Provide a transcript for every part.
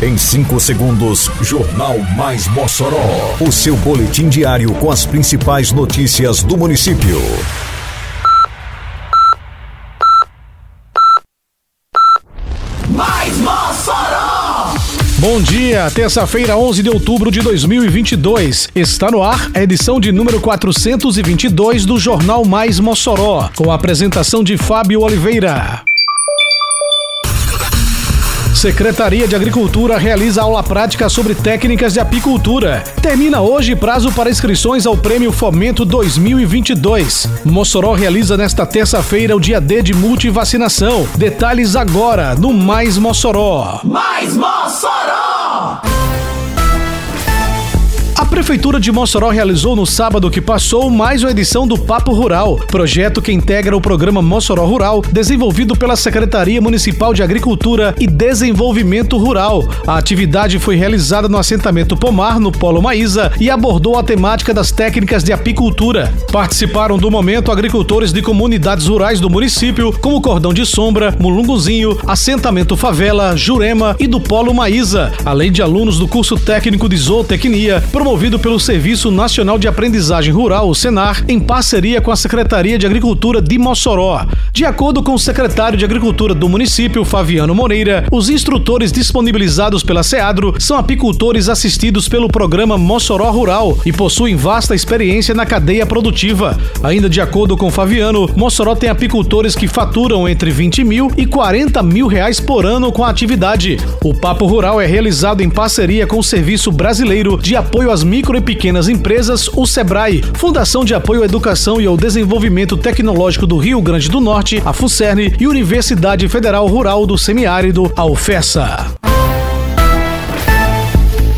Em 5 segundos, Jornal Mais Mossoró. O seu boletim diário com as principais notícias do município. Mais Mossoró! Bom dia, terça-feira, 11 de outubro de 2022. Está no ar a edição de número 422 do Jornal Mais Mossoró, com a apresentação de Fábio Oliveira. Secretaria de Agricultura realiza aula prática sobre técnicas de apicultura. Termina hoje prazo para inscrições ao Prêmio Fomento 2022. Mossoró realiza nesta terça-feira o dia D de multivacinação. Detalhes agora no Mais Mossoró. Mais Mossoró! A Prefeitura de Mossoró realizou no sábado que passou mais uma edição do Papo Rural, projeto que integra o programa Mossoró Rural, desenvolvido pela Secretaria Municipal de Agricultura e Desenvolvimento Rural. A atividade foi realizada no assentamento Pomar, no Polo Maísa, e abordou a temática das técnicas de apicultura. Participaram do momento agricultores de comunidades rurais do município, como Cordão de Sombra, Mulunguzinho, Assentamento Favela, Jurema e do Polo Maísa, além de alunos do curso técnico de zootecnia, promovido pelo Serviço Nacional de Aprendizagem Rural, o Senar, em parceria com a Secretaria de Agricultura de Mossoró. De acordo com o secretário de Agricultura do município, Fabiano Moreira, os instrutores disponibilizados pela SEADRO são apicultores assistidos pelo programa Mossoró Rural e possuem vasta experiência na cadeia produtiva. Ainda de acordo com Fabiano, Mossoró tem apicultores que faturam entre 20 mil e 40 mil reais por ano com a atividade. O Papo Rural é realizado em parceria com o Serviço Brasileiro de Apoio às Micro e Pequenas Empresas, o SEBRAE, Fundação de Apoio à Educação e ao Desenvolvimento Tecnológico do Rio Grande do Norte, a FUCERN e Universidade Federal Rural do Semiárido, a UFESA.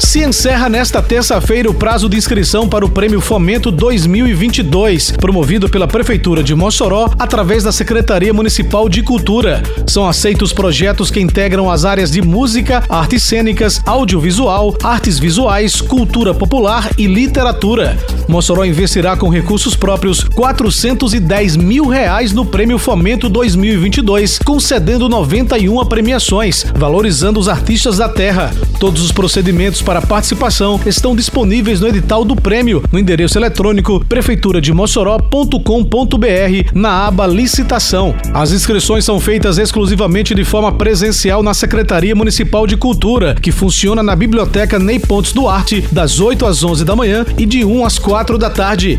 Se encerra nesta terça-feira o prazo de inscrição para o Prêmio Fomento 2022, promovido pela Prefeitura de Mossoró através da Secretaria Municipal de Cultura. São aceitos projetos que integram as áreas de música, artes cênicas, audiovisual, artes visuais, cultura popular e literatura. Mossoró investirá com recursos próprios 410 mil reais no Prêmio Fomento 2022, concedendo 91 premiações, valorizando os artistas da terra. Todos os procedimentos para participação estão disponíveis no edital do prêmio no endereço eletrônico prefeiturademossoró.com.br na aba licitação. As inscrições são feitas exclusivamente de forma presencial na Secretaria Municipal de Cultura, que funciona na Biblioteca Ney Pontes Duarte, das 8 às 11 da manhã e de 1 às 4 da tarde.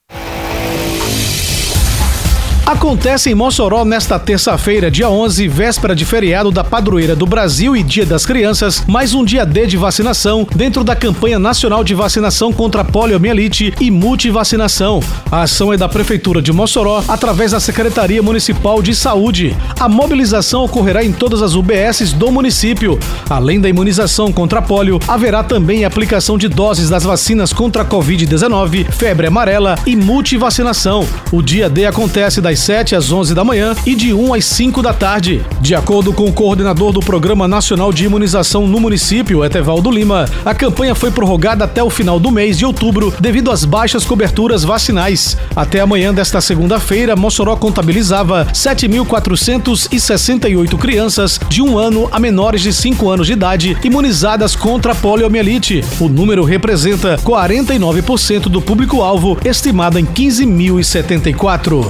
Acontece em Mossoró nesta terça-feira, dia 11, véspera de feriado da Padroeira do Brasil e Dia das Crianças, mais um dia D de vacinação dentro da campanha nacional de vacinação contra poliomielite e multivacinação. A ação é da Prefeitura de Mossoró através da Secretaria Municipal de Saúde. A mobilização ocorrerá em todas as UBSs do município. Além da imunização contra polio, haverá também aplicação de doses das vacinas contra a Covid-19, febre amarela e multivacinação. O dia D acontece das 7 às 11 da manhã e de 1 às 5 da tarde. De acordo com o coordenador do Programa Nacional de Imunização no município, Etevaldo Lima, a campanha foi prorrogada até o final do mês de outubro devido às baixas coberturas vacinais. Até amanhã desta segunda-feira, Mossoró contabilizava 7.468 crianças de um ano a menores de 5 anos de idade imunizadas contra a poliomielite. O número representa 49% do público-alvo, estimado em 15.074.